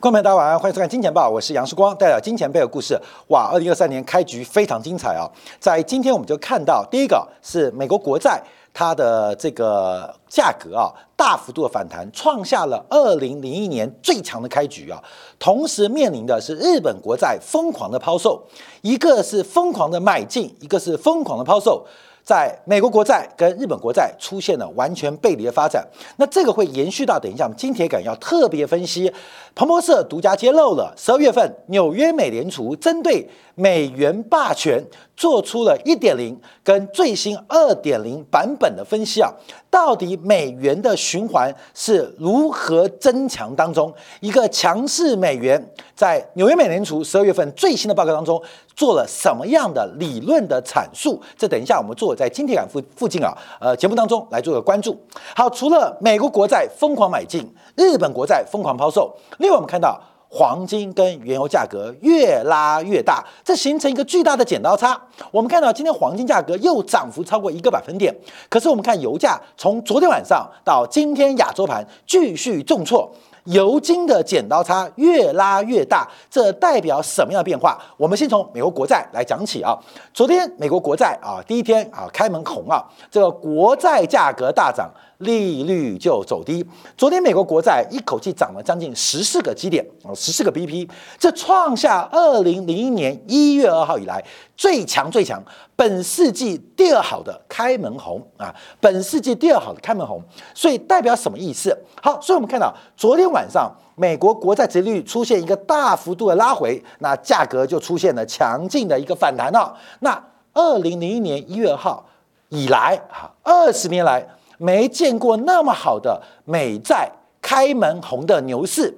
观众朋友大家晚上欢迎收看《金钱报》，我是杨世光，带来金钱背后故事。哇，二零二三年开局非常精彩啊！在今天我们就看到，第一个是美国国债它的这个价格啊，大幅度的反弹，创下了二零零一年最强的开局啊。同时面临的是日本国债疯狂的抛售，一个是疯狂的买进，一个是疯狂的抛售。在美国国债跟日本国债出现了完全背离的发展，那这个会延续到等一下我们金铁杆要特别分析。彭博社独家揭露了十二月份纽约美联储针对美元霸权做出了一点零跟最新二点零版本的分析啊，到底美元的循环是如何增强当中？一个强势美元在纽约美联储十二月份最新的报告当中做了什么样的理论的阐述？这等一下我们做在金铁杆附附近啊，呃节目当中来做个关注。好，除了美国国债疯狂买进，日本国债疯狂抛售。另外，我们看到黄金跟原油价格越拉越大，这形成一个巨大的剪刀差。我们看到今天黄金价格又涨幅超过一个百分点，可是我们看油价从昨天晚上到今天亚洲盘继续重挫。油金的剪刀差越拉越大，这代表什么样的变化？我们先从美国国债来讲起啊。昨天美国国债啊，第一天啊开门红啊，这个国债价格大涨，利率就走低。昨天美国国债一口气涨了将近十四个基点啊，十四个 BP，这创下二零零一年一月二号以来最强最强。本世纪第二好的开门红啊，本世纪第二好的开门红，所以代表什么意思？好，所以我们看到昨天晚上美国国债殖率出现一个大幅度的拉回，那价格就出现了强劲的一个反弹了。那二零零一年一月二号以来啊，二十年来没见过那么好的美债开门红的牛市。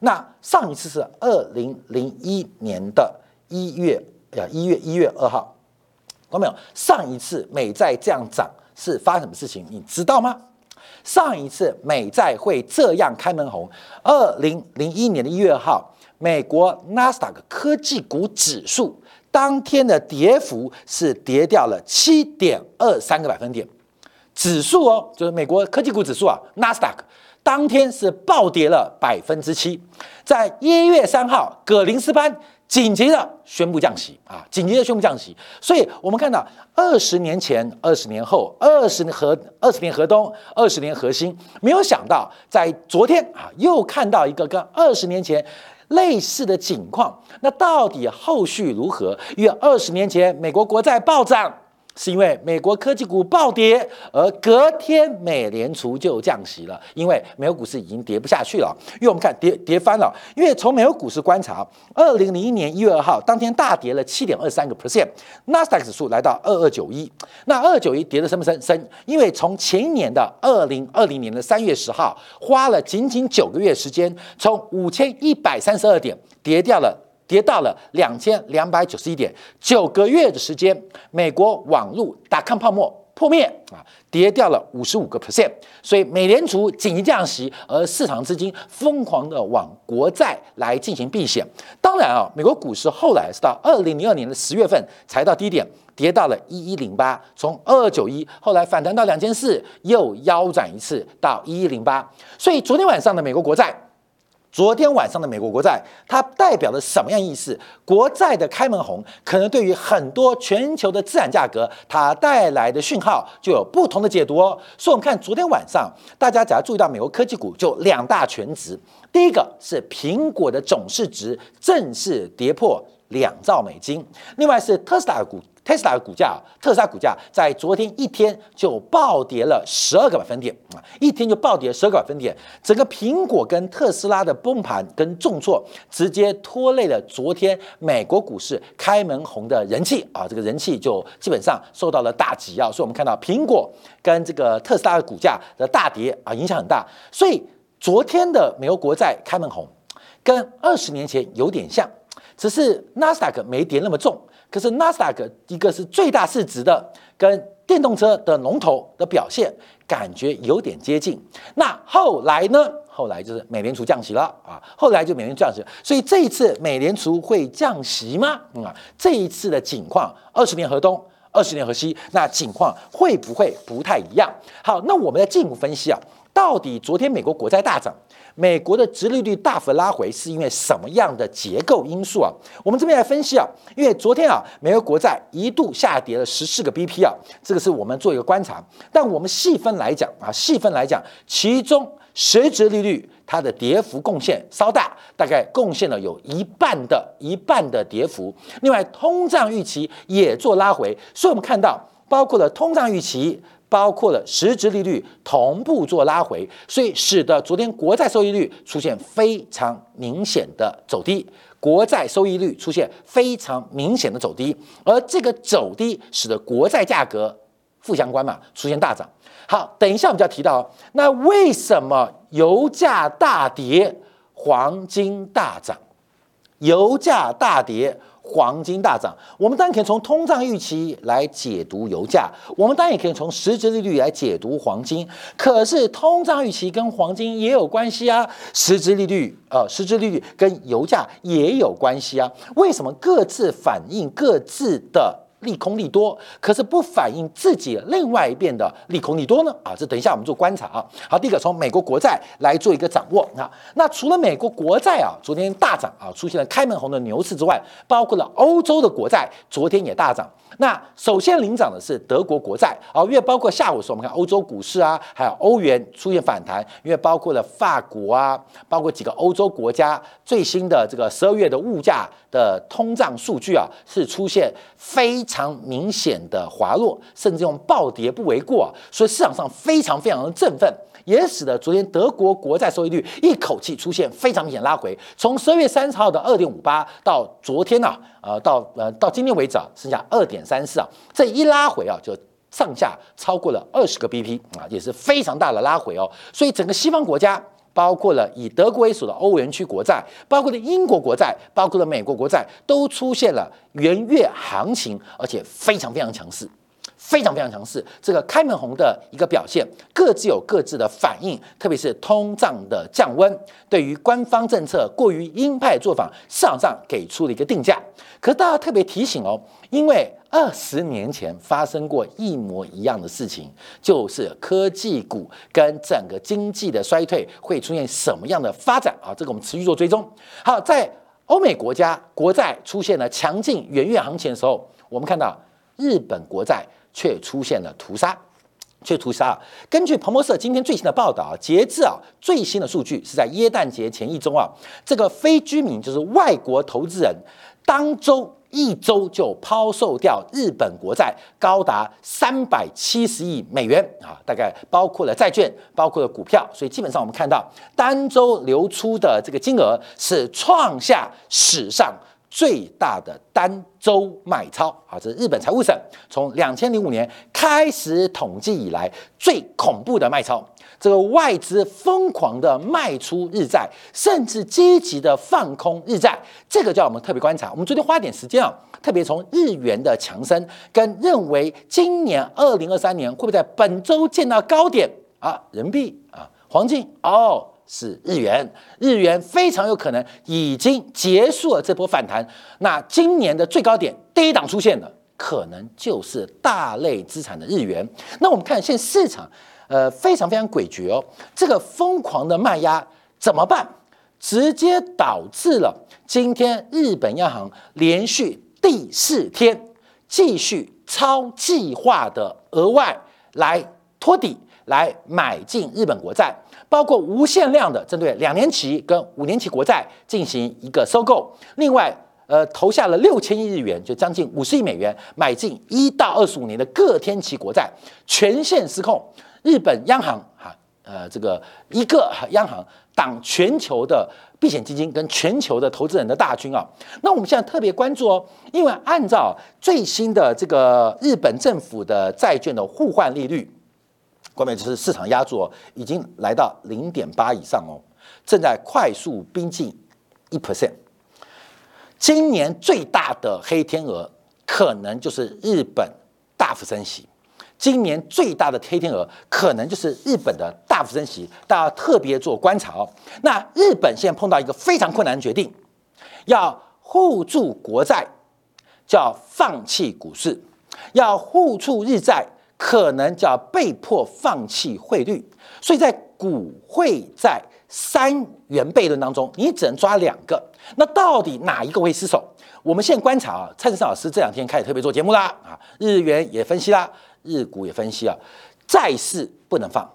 那上一次是二零零一年的一月呀，一月一月二号。看到没有？上一次美债这样涨是发生什么事情？你知道吗？上一次美债会这样开门红，二零零一年的一月二号，美国纳斯达克科技股指数当天的跌幅是跌掉了七点二三个百分点，指数哦，就是美国科技股指数啊，纳斯达克当天是暴跌了百分之七，在一月三号，葛林斯潘。紧急的宣布降息啊！紧急的宣布降息，所以我们看到二十年前、二十年后、二十年河、二十年河东、二十年河西，没有想到在昨天啊，又看到一个跟二十年前类似的景况。那到底后续如何？因为二十年前美国国债暴涨。是因为美国科技股暴跌，而隔天美联储就降息了，因为美国股市已经跌不下去了。因为我们看跌跌翻了，因为从美国股市观察，二零零一年一月二号当天大跌了七点二三个 percent，纳斯达克指数来到二二九一，那二九一跌的深不深？深，因为从前年的二零二零年的三月十号，花了仅仅九个月时间，从五千一百三十二点跌掉了。跌到了两千两百九十一点，九个月的时间，美国网络打抗泡沫破灭啊，跌掉了五十五个 percent，所以美联储紧急降息，而市场资金疯狂的往国债来进行避险。当然啊，美国股市后来是到二零零二年的十月份才到低点，跌到了一一零八，从二二九一后来反弹到两千四，又腰斩一次到一一零八，所以昨天晚上的美国国债。昨天晚上的美国国债，它代表了什么样意思？国债的开门红，可能对于很多全球的资产价格，它带来的讯号就有不同的解读哦。所以，我们看昨天晚上，大家只要注意到美国科技股就两大全值，第一个是苹果的总市值正式跌破两兆美金，另外是特斯拉股。特斯拉的股价，特斯拉股价在昨天一天就暴跌了十二个百分点啊，一天就暴跌十二个百分点。整个苹果跟特斯拉的崩盘跟重挫，直接拖累了昨天美国股市开门红的人气啊，这个人气就基本上受到了打击啊。所以我们看到苹果跟这个特斯拉的股价的大跌啊，影响很大。所以昨天的美国国债开门红，跟二十年前有点像，只是纳斯达克没跌那么重。可是纳斯达克一个是最大市值的，跟电动车的龙头的表现感觉有点接近。那后来呢？后来就是美联储降息了啊，后来就美联储降息。所以这一次美联储会降息吗？啊，这一次的景况，二十年河东，二十年河西，那景况会不会不太一样？好，那我们来进一步分析啊，到底昨天美国国债大涨，美国的殖利率大幅拉回是因为什么样的结构因素啊？我们这边来分析啊，因为昨天啊，美国国债一度下跌了十四个 BP 啊，这个是我们做一个观察。但我们细分来讲啊，细分来讲，其中实质利率它的跌幅贡献稍大，大概贡献了有一半的一半的跌幅。另外，通胀预期也做拉回，所以我们看到包括了通胀预期。包括了实质利率同步做拉回，所以使得昨天国债收益率出现非常明显的走低，国债收益率出现非常明显的走低，而这个走低使得国债价格负相关嘛，出现大涨。好，等一下我们就要提到，那为什么油价大跌，黄金大涨？油价大跌。黄金大涨，我们当然可以从通胀预期来解读油价，我们当然也可以从实质利率来解读黄金。可是通胀预期跟黄金也有关系啊，实质利率呃，实质利率跟油价也有关系啊。为什么各自反映各自的？利空利多，可是不反映自己另外一边的利空利多呢？啊，这等一下我们做观察啊。好，第一个从美国国债来做一个掌握啊。那除了美国国债啊，昨天大涨啊，出现了开门红的牛市之外，包括了欧洲的国债，昨天也大涨。那首先领涨的是德国国债啊，因为包括下午的时候，我们看欧洲股市啊，还有欧元出现反弹，因为包括了法国啊，包括几个欧洲国家最新的这个十二月的物价的通胀数据啊，是出现非常明显的滑落，甚至用暴跌不为过啊，所以市场上非常非常的振奋。也使得昨天德国国债收益率一口气出现非常明显拉回，从十二月三十号的二点五八到昨天呢，呃，到呃到今天为止啊，剩下二点三四啊，这一拉回啊，就上下超过了二十个 BP 啊，也是非常大的拉回哦。所以整个西方国家，包括了以德国为首的欧元区国债，包括了英国国债，包括了美国国债，都出现了元月行情，而且非常非常强势。非常非常强势，这个开门红的一个表现，各自有各自的反应，特别是通胀的降温，对于官方政策过于鹰派做法，市场上给出了一个定价。可是大家特别提醒哦，因为二十年前发生过一模一样的事情，就是科技股跟整个经济的衰退会出现什么样的发展啊？这个我们持续做追踪。好，在欧美国家国债出现了强劲元月行情的时候，我们看到日本国债。却出现了屠杀，却屠杀。根据彭博社今天最新的报道啊，截至啊最新的数据是在耶诞节前一周啊，这个非居民就是外国投资人，当周一周就抛售掉日本国债高达三百七十亿美元啊，大概包括了债券，包括了股票，所以基本上我们看到单周流出的这个金额是创下史上。最大的单周卖超啊，这是日本财务省从两千零五年开始统计以来最恐怖的卖超。这个外资疯狂的卖出日债，甚至积极的放空日债，这个叫我们特别观察。我们昨天花点时间啊，特别从日元的强升跟认为今年二零二三年会不会在本周见到高点啊，人民币啊，黄金哦。是日元，日元非常有可能已经结束了这波反弹。那今年的最高点第一档出现的，可能就是大类资产的日元。那我们看现在市场，呃，非常非常诡谲哦。这个疯狂的卖压怎么办？直接导致了今天日本央行连续第四天继续超计划的额外来托底，来买进日本国债。包括无限量的针对两年期跟五年期国债进行一个收购，另外，呃，投下了六千亿日元，就将近五十亿美元，买进一到二十五年的各天期国债，全线失控。日本央行哈，呃，这个一个央行挡全球的避险基金跟全球的投资人的大军啊。那我们现在特别关注哦，因为按照最新的这个日本政府的债券的互换利率。关键就是市场压住已经来到零点八以上哦，正在快速逼近一 percent。今年最大的黑天鹅可能就是日本大幅升息，今年最大的黑天鹅可能就是日本的大幅升息，大家特别做观察哦。那日本现在碰到一个非常困难的决定，要互助国债，叫放弃股市，要互助日债。可能就要被迫放弃汇率，所以在股汇债三元悖论当中，你只能抓两个，那到底哪一个会失守？我们现在观察啊，蔡志胜老师这两天开始特别做节目啦，啊，日元也分析啦，日股也分析啊，债市不能放，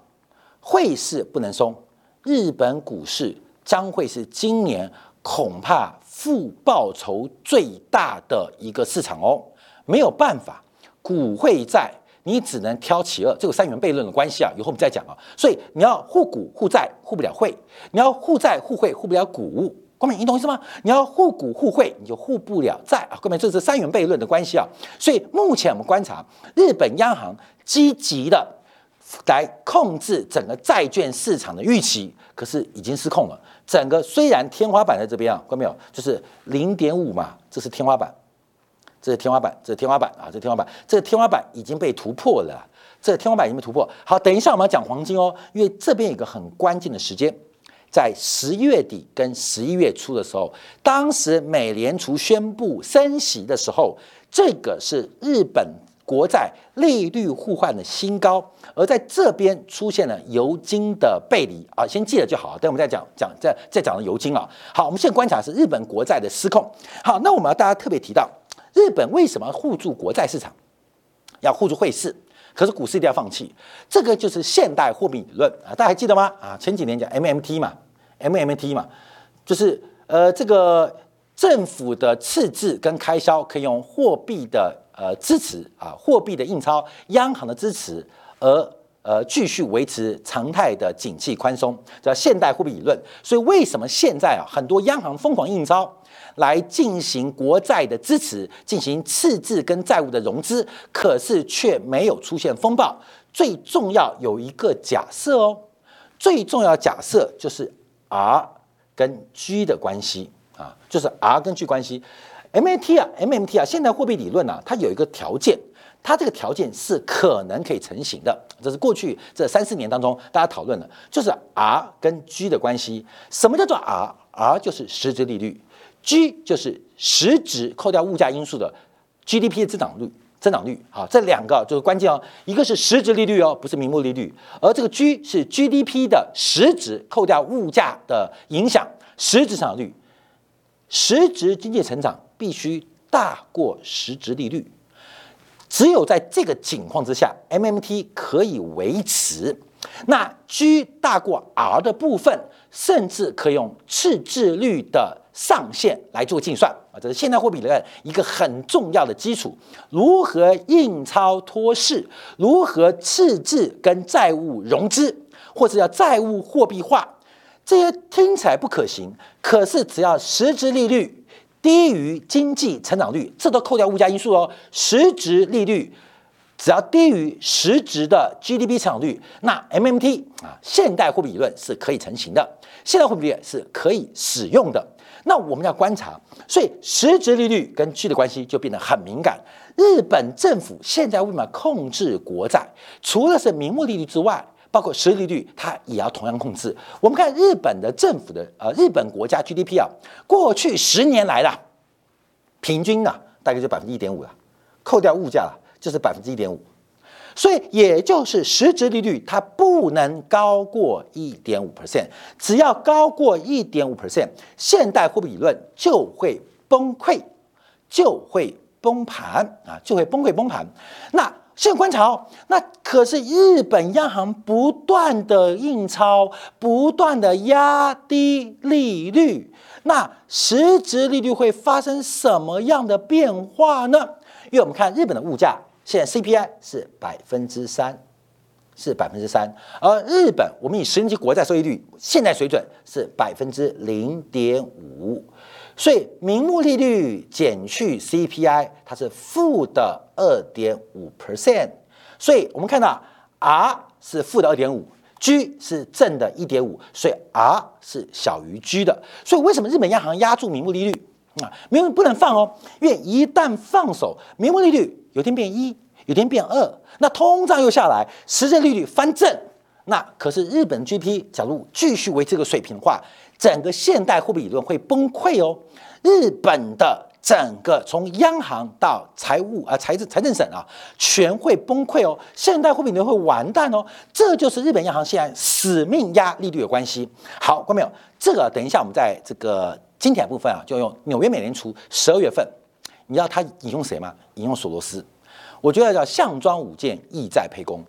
汇市不能松，日本股市将会是今年恐怕负报酬最大的一个市场哦，没有办法，股汇债。你只能挑其二，这个三元悖论的关系啊，以后我们再讲啊。所以你要护股护债护不了汇，你要护债护汇护不了股。光明，你懂意思吗？你要护股互汇，你就护不了债啊。光明，这是三元悖论的关系啊。所以目前我们观察，日本央行积极的来控制整个债券市场的预期，可是已经失控了。整个虽然天花板在这边啊，看到没有？就是零点五嘛，这是天花板。这是天花板，这是天花板啊！这天花板，这个天花板已经被突破了。这天花板已经被突破。好，等一下我们要讲黄金哦，因为这边有个很关键的时间，在十一月底跟十一月初的时候，当时美联储宣布升息的时候，这个是日本国债利率互换的新高，而在这边出现了油金的背离啊，先记得就好。等我们再讲讲再再讲油金啊。好，我们现在观察是日本国债的失控。好，那我们要大家特别提到。日本为什么要护住国债市场，要护住汇市？可是股市一定要放弃，这个就是现代货币理论啊！大家还记得吗？啊，前几年讲 MMT 嘛，MMT 嘛，就是呃，这个政府的赤字跟开销可以用货币的呃支持啊，货币的印钞，央行的支持，而呃继续维持常态的景气宽松，叫现代货币理论。所以为什么现在啊，很多央行疯狂印钞？来进行国债的支持，进行赤字跟债务的融资，可是却没有出现风暴。最重要有一个假设哦，最重要假设就是 R 跟 G 的关系啊，就是 R 跟 G 关系。MAT 啊，MMT 啊，现代货币理论呢，它有一个条件，它这个条件是可能可以成型的。这是过去这三四年当中大家讨论的，就是 R 跟 G 的关系。什么叫做 R？R 就是实质利率。G 就是实质扣掉物价因素的 GDP 的增长率，增长率好，这两个就是关键哦。一个是实质利率哦，不是名目利率，而这个 G 是 GDP 的实质扣掉物价的影响，实质增长率，实质经济成长必须大过实质利率，只有在这个情况之下，MMT 可以维持。那 G 大过 R 的部分，甚至可以用赤字率的。上限来做计算啊，这是现代货币理论一个很重要的基础。如何印钞托市，如何赤字跟债务融资，或者叫债务货币化，这些听起来不可行。可是只要实质利率低于经济成长率，这都扣掉物价因素哦。实质利率只要低于实质的 GDP 成长率，那 MMT 啊，现代货币理论是可以成型的，现代货币理论是可以使用的。那我们要观察，所以实质利率跟 G 的关系就变得很敏感。日本政府现在为什么控制国债？除了是名目利率之外，包括实利率，它也要同样控制。我们看日本的政府的呃，日本国家 GDP 啊，过去十年来了，平均啊，大概就百分之一点五了，扣掉物价了，就是百分之一点五。所以，也就是实质利率它不能高过一点五 percent，只要高过一点五 percent，现代货币理论就会崩溃，就会崩盘啊，就会崩溃崩盘。那现在观察哦，那可是日本央行不断的印钞，不断的压低利率，那实质利率会发生什么样的变化呢？因为我们看日本的物价。现在 CPI 是百分之三，是百分之三，而日本我们以十年期国债收益率现在水准是百分之零点五，所以名目利率减去 CPI，它是负的二点五 percent，所以我们看到 R 是负的二点五，G 是正的一点五，所以 R 是小于 G 的，所以为什么日本央行压住名目利率？啊？名目不能放哦，因为一旦放手，名目利率。有天变一，有天变二，那通胀又下来，实际利率翻正，那可是日本 GDP 假如继续为这个水平的话，整个现代货币理论会崩溃哦。日本的整个从央行到财务啊财政财政省啊，全会崩溃哦，现代货币流会完蛋哦，这就是日本央行现在死命压利率的关系。好，观众朋友，这个等一下我们在这个经典部分啊，就用纽约美联储十二月份，你知道他引用谁吗？引用索罗斯。我觉得叫项庄舞剑，意在沛公。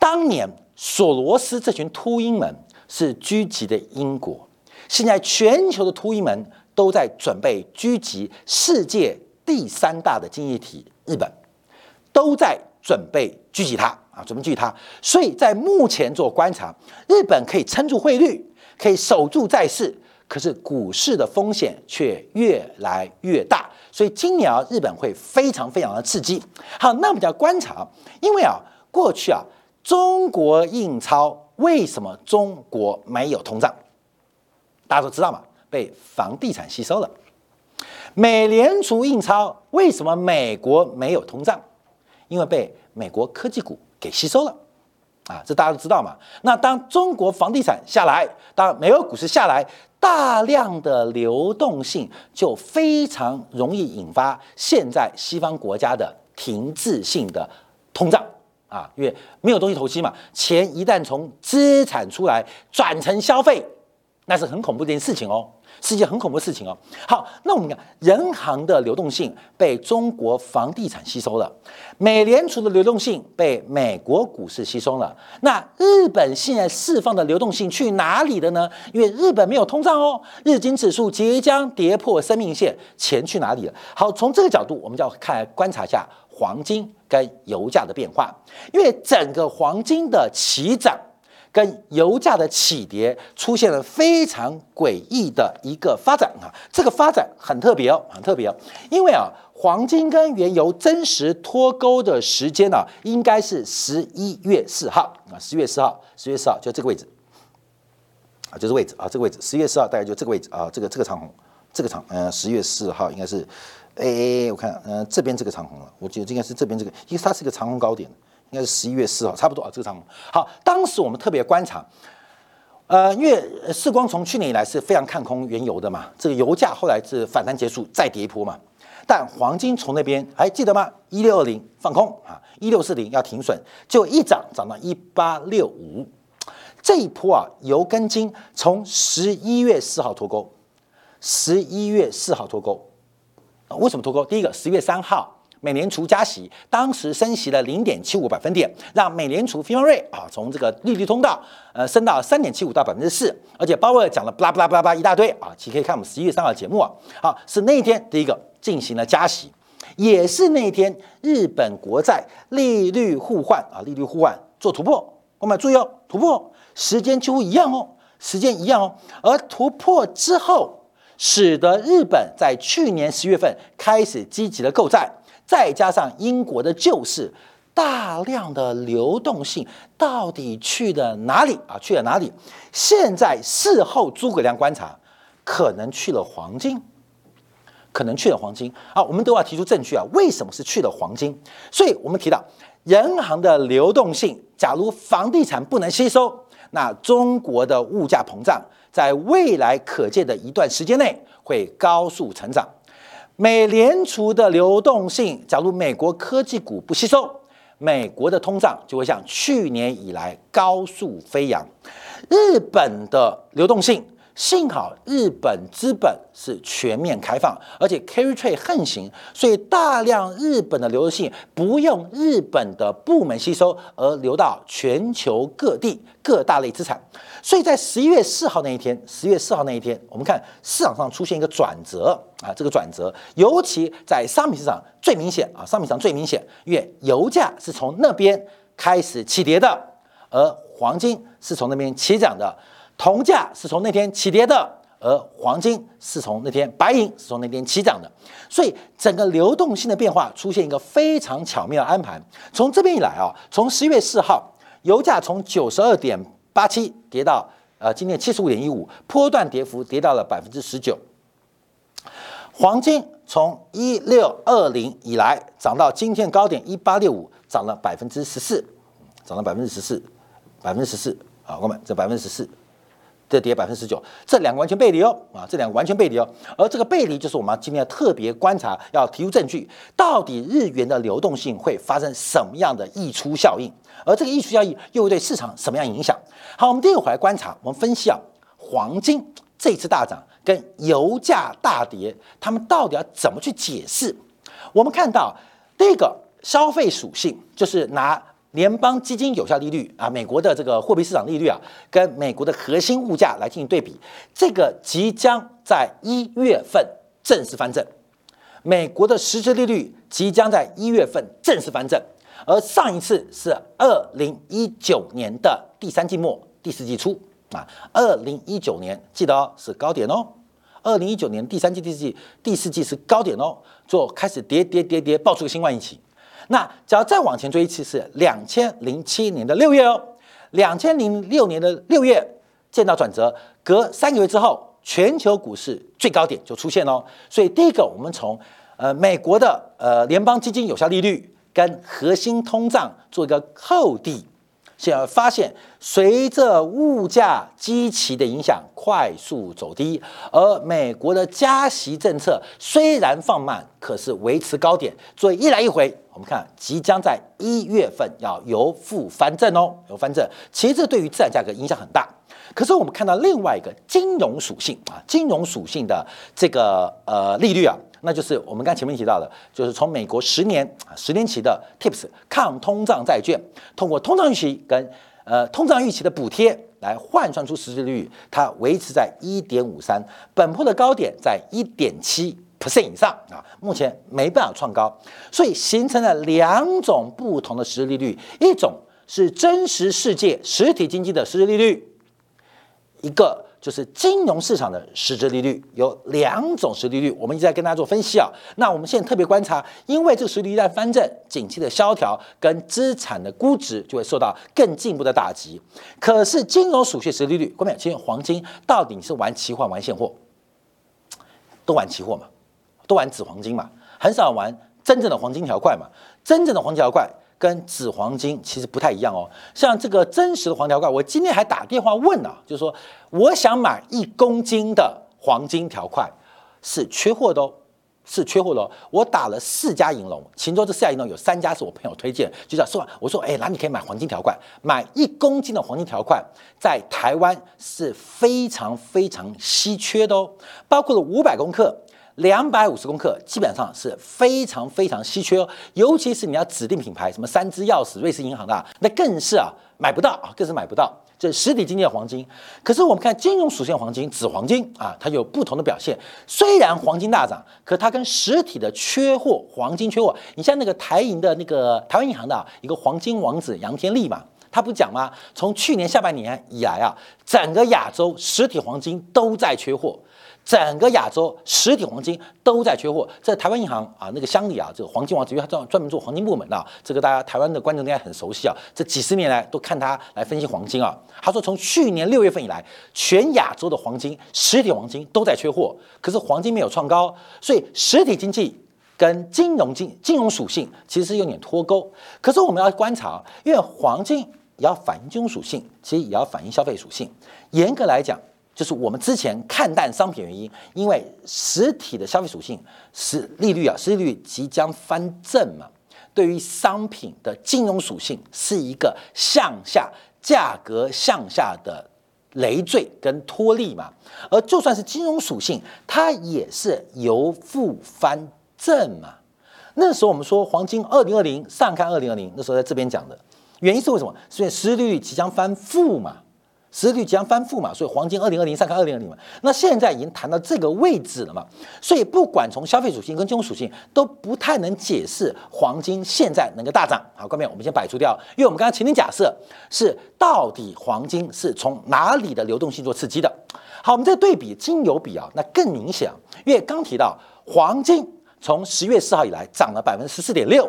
当年索罗斯这群秃鹰们是狙击的英国，现在全球的秃鹰们都在准备狙击世界第三大的经济体日本，都在准备狙击它啊，准备狙击它。所以在目前做观察，日本可以撑住汇率，可以守住债市，可是股市的风险却越来越大。所以今年啊，日本会非常非常的刺激。好，那我们就要观察，因为啊，过去啊，中国印钞为什么中国没有通胀？大家都知道嘛，被房地产吸收了。美联储印钞为什么美国没有通胀？因为被美国科技股给吸收了。啊，这大家都知道嘛。那当中国房地产下来，当美国股市下来。大量的流动性就非常容易引发现在西方国家的停滞性的通胀啊，因为没有东西投机嘛，钱一旦从资产出来转成消费，那是很恐怖的一件事情哦。是一件很恐怖的事情哦。好，那我们看人行的流动性被中国房地产吸收了，美联储的流动性被美国股市吸收了。那日本现在释放的流动性去哪里了呢？因为日本没有通胀哦，日经指数即将跌破生命线，钱去哪里了？好，从这个角度，我们就要看观察一下黄金跟油价的变化，因为整个黄金的起涨。跟油价的起跌出现了非常诡异的一个发展啊，这个发展很特别哦，很特别哦，因为啊，黄金跟原油真实脱钩的时间呢，应该是十一月四号啊，十月四号，十月四号就这个位置啊，就是位置啊，这个位置，十月四号大概就这个位置啊，这个这个长虹，这个长，嗯，十月四号应该是，哎，我看，嗯，这边这个长虹了，我觉得应该是这边这个，因为它是一个长虹高点。应该是十一月四号，差不多啊，这个长虹。好，当时我们特别观察，呃，因为世光从去年以来是非常看空原油的嘛，这个油价后来是反弹结束再跌一波嘛，但黄金从那边还记得吗？一六二零放空啊，一六四零要停损，就一涨涨到一八六五，这一波啊，油跟金从十一月四号脱钩，十一月四号脱钩，为什么脱钩？第一个，十月三号。美联储加息，当时升息了零点七五百分点，让美联储 f 瑞啊从这个利率通道呃升到三点七五到百分之四，而且鲍威尔讲了巴拉巴拉巴拉巴一大堆啊，其实可以看我们十一月三号节目啊，好是那一天第一个进行了加息，也是那一天日本国债利率互换啊利率互换做突破，我们注意哦突破时间几乎一样哦时间一样哦，而突破之后使得日本在去年十月份开始积极的购债。再加上英国的救市，大量的流动性到底去了哪里啊？去了哪里？现在事后诸葛亮观察，可能去了黄金，可能去了黄金啊！我们都要提出证据啊！为什么是去了黄金？所以我们提到银行的流动性，假如房地产不能吸收，那中国的物价膨胀在未来可见的一段时间内会高速成长。美联储的流动性，假如美国科技股不吸收，美国的通胀就会像去年以来高速飞扬。日本的流动性。幸好日本资本是全面开放，而且 carry trade 横行，所以大量日本的流动性不用日本的部门吸收，而流到全球各地各大类资产。所以在十一月四号那一天，十月四号那一天，我们看市场上出现一个转折啊，这个转折尤其在商品市场最明显啊，商品市场最明显，因为油价是从那边开始起跌的，而黄金是从那边起涨的。铜价是从那天起跌的，而黄金是从那天白银是从那天起涨的，所以整个流动性的变化出现一个非常巧妙的安排。从这边一来啊，从十月四号，油价从九十二点八七跌到呃今天七十五点一五，波段跌幅跌到了百分之十九。黄金从一六二零以来涨到今天高点一八六五，涨了百分之十四，涨了百分之十四，百分之十四啊，我们这百分之十四。这跌百分之十九，这两个完全背离哦啊，这两个完全背离哦。而这个背离就是我们今天要特别观察，要提出证据，到底日元的流动性会发生什么样的溢出效应？而这个溢出效应又会对市场什么样影响？好，我们第二个回来观察，我们分析啊，黄金这次大涨跟油价大跌，他们到底要怎么去解释？我们看到第一个消费属性就是拿。联邦基金有效利率啊，美国的这个货币市场利率啊，跟美国的核心物价来进行对比，这个即将在一月份正式翻正。美国的实质利率即将在一月份正式翻正，而上一次是二零一九年的第三季末、第四季初啊。二零一九年记得哦，是高点哦。二零一九年第三季、第四季、第四季是高点哦，就开始跌跌跌跌，爆出个新冠疫情。那只要再往前追一次是两千零七年的六月哦，两千零六年的六月见到转折，隔三个月之后，全球股市最高点就出现哦。所以第一个，我们从呃美国的呃联邦基金有效利率跟核心通胀做一个后地。现在发现，随着物价基期的影响快速走低，而美国的加息政策虽然放慢，可是维持高点。所以一来一回，我们看即将在一月份要由负翻正哦，由翻正。其实这对于资产价格影响很大。可是我们看到另外一个金融属性啊，金融属性的这个呃利率啊。那就是我们刚前面提到的，就是从美国十年啊十年期的 TIPS 抗通胀债券，通过通胀预期跟呃通胀预期的补贴来换算出实际利率，它维持在一点五三，本波的高点在一点七 percent 以上啊，目前没办法创高，所以形成了两种不同的实质利率，一种是真实世界实体经济的实质利率，一个。就是金融市场的实质利率有两种实利率，我们一直在跟大家做分析啊。那我们现在特别观察，因为这个实利率一旦翻正，景气的萧条跟资产的估值就会受到更进一步的打击。可是金融属性实际利率，各位，其实黄金到底是玩期货玩现货，都玩期货嘛，都玩紫黄金嘛，很少玩真正的黄金条块嘛，真正的黄金条块。跟紫黄金其实不太一样哦，像这个真实的黄条块，我今天还打电话问呢，就是说我想买一公斤的黄金条块，是缺货的哦，是缺货的哦。我打了四家银龙，其中这四家银龙有三家是我朋友推荐，就叫说我说哎，哪里可以买黄金条块？买一公斤的黄金条块，在台湾是非常非常稀缺的哦，包括了五百公克。两百五十公克基本上是非常非常稀缺哦，尤其是你要指定品牌，什么三只钥匙、瑞士银行的，那更是啊买不到啊，更是买不到。这实体经济的黄金，可是我们看金融属性黄金、纸黄金啊，它有不同的表现。虽然黄金大涨，可它跟实体的缺货黄金缺货，你像那个台银的那个台湾银行的一个黄金王子杨天利嘛，他不讲吗？从去年下半年以来啊，整个亚洲实体黄金都在缺货。整个亚洲实体黄金都在缺货，这台湾银行啊，那个乡里啊，这个黄金王子，因为他专专门做黄金部门的，这个大家台湾的观众应该很熟悉啊。这几十年来都看他来分析黄金啊。他说，从去年六月份以来，全亚洲的黄金实体黄金都在缺货，可是黄金没有创高，所以实体经济跟金融金金融属性其实是有点脱钩。可是我们要观察，因为黄金也要反映金融属性，其实也要反映消费属性。严格来讲。就是我们之前看淡商品原因，因为实体的消费属性是利率啊，实际利率即将翻正嘛，对于商品的金融属性是一个向下价格向下的累赘跟拖力嘛，而就算是金融属性，它也是由负翻正嘛。那时候我们说黄金二零二零上看二零二零，那时候在这边讲的原因是为什么？是因为实利率即将翻负嘛。实率即将翻负嘛，所以黄金二零二零上看二零二零嘛，那现在已经谈到这个位置了嘛，所以不管从消费属性跟金融属性都不太能解释黄金现在能够大涨。好，关面我们先摆除掉，因为我们刚刚前提假设是到底黄金是从哪里的流动性做刺激的。好，我们再对比金油比啊，那更明显，因为刚提到黄金从十月四号以来涨了百分之十四点六，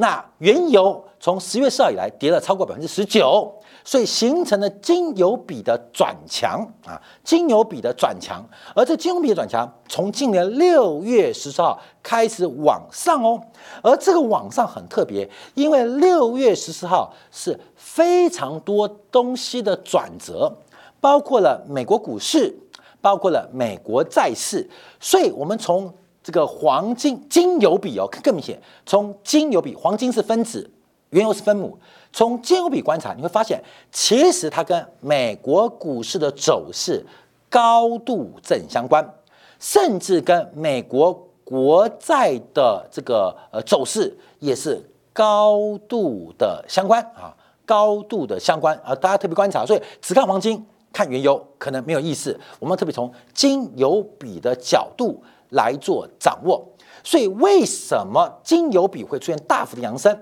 那原油从十月四号以来跌了超过百分之十九。所以形成了金油比的转强啊，金油比的转强，而这金油比的转强从今年六月十四号开始往上哦，而这个往上很特别，因为六月十四号是非常多东西的转折，包括了美国股市，包括了美国债市。所以，我们从这个黄金金油比哦，更明显。从金油比，黄金是分子，原油是分母。从金油比观察，你会发现，其实它跟美国股市的走势高度正相关，甚至跟美国国债的这个呃走势也是高度的相关啊，高度的相关啊，大家特别观察。所以只看黄金、看原油可能没有意思，我们特别从金油比的角度来做掌握。所以为什么金油比会出现大幅的扬升？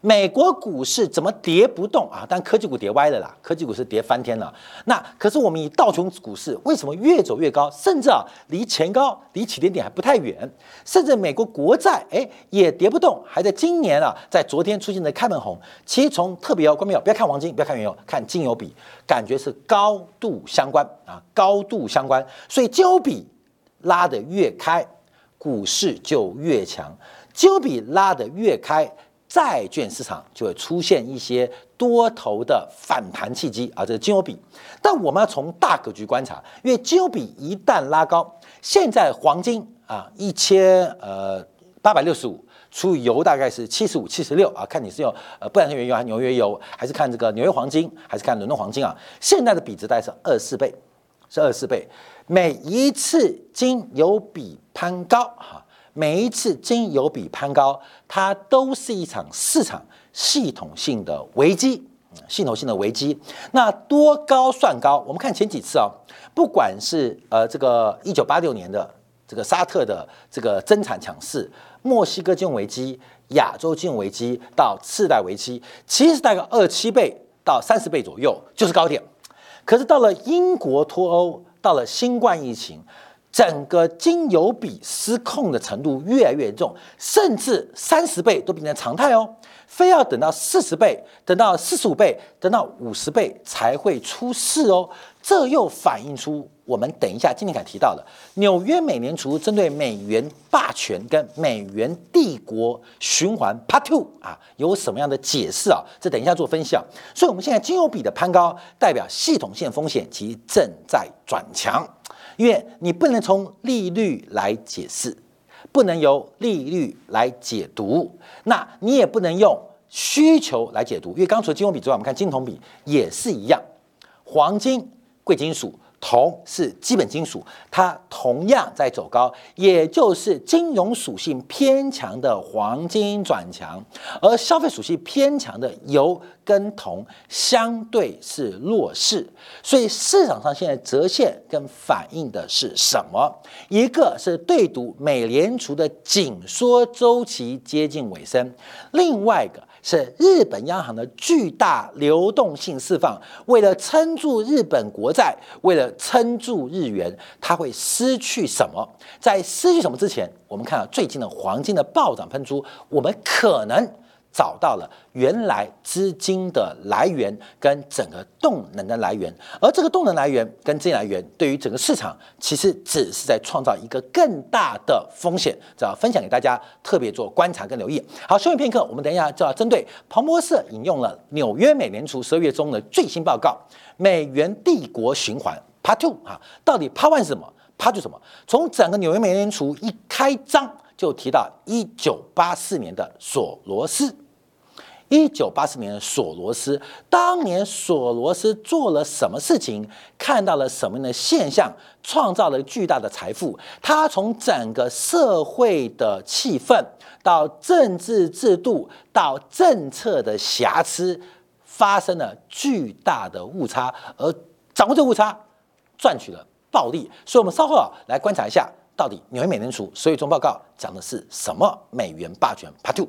美国股市怎么跌不动啊？但科技股跌歪了啦，科技股是跌翻天了。那可是我们以道琼股市为什么越走越高，甚至啊离前高、离起点点还不太远，甚至美国国债哎也跌不动，还在今年啊在昨天出现的开门红。其实从特别要，关没有？不要看黄金，不要看原油，看金油比，感觉是高度相关啊，高度相关。所以金油比拉得越开，股市就越强；金油比拉得越开。债券市场就会出现一些多头的反弹契机啊，这是金油比。但我们要从大格局观察，因为金油比一旦拉高，现在黄金啊一千呃八百六十五，除以油大概是七十五七十六啊，看你是用呃布兰特原油还是纽约油，还是看这个纽约黄金，还是看伦敦黄金啊？现在的比值大概是二十四倍，是二十四倍。每一次金油比攀高哈。每一次金油比攀高，它都是一场市场系统性的危机，系统性的危机。那多高算高？我们看前几次啊，不管是呃这个一九八六年的这个沙特的这个增产抢市，墨西哥金融危机、亚洲金融危机到次贷危机，其实大概二七倍到三十倍左右就是高点。可是到了英国脱欧，到了新冠疫情。整个金油比失控的程度越来越严重，甚至三十倍都变成常态哦。非要等到四十倍，等到四十五倍，等到五十倍才会出事哦。这又反映出我们等一下今天才提到的纽约美联储针对美元霸权跟美元帝国循环 Part Two 啊有什么样的解释啊？这等一下做分享。所以，我们现在金油比的攀高，代表系统性风险其正在转强。因为你不能从利率来解释，不能由利率来解读，那你也不能用需求来解读。因为刚除了金融比之外，我们看金铜比也是一样，黄金贵金属。铜是基本金属，它同样在走高，也就是金融属性偏强的黄金转强，而消费属性偏强的油跟铜相对是弱势。所以市场上现在折现跟反映的是什么？一个是对赌美联储的紧缩周期接近尾声，另外一个。是日本央行的巨大流动性释放，为了撑住日本国债，为了撑住日元，它会失去什么？在失去什么之前，我们看到最近的黄金的暴涨喷出，我们可能。找到了原来资金的来源跟整个动能的来源，而这个动能来源跟资金来源对于整个市场其实只是在创造一个更大的风险，这要分享给大家特别做观察跟留意。好，休息片刻，我们等一下就要针对彭博社引用了纽约美联储十二月中的最新报告《美元帝国循环 Part Two》啊，到底 Part One 是什么？Part Two 什么？从整个纽约美联储一开张就提到一九八四年的索罗斯。一九八四年的索罗斯，当年索罗斯做了什么事情？看到了什么样的现象？创造了巨大的财富。他从整个社会的气氛，到政治制度，到政策的瑕疵，发生了巨大的误差，而掌握这误差，赚取了暴利。所以，我们稍后啊，来观察一下，到底纽约美联储所以中报告讲的是什么？美元霸权 Part Two。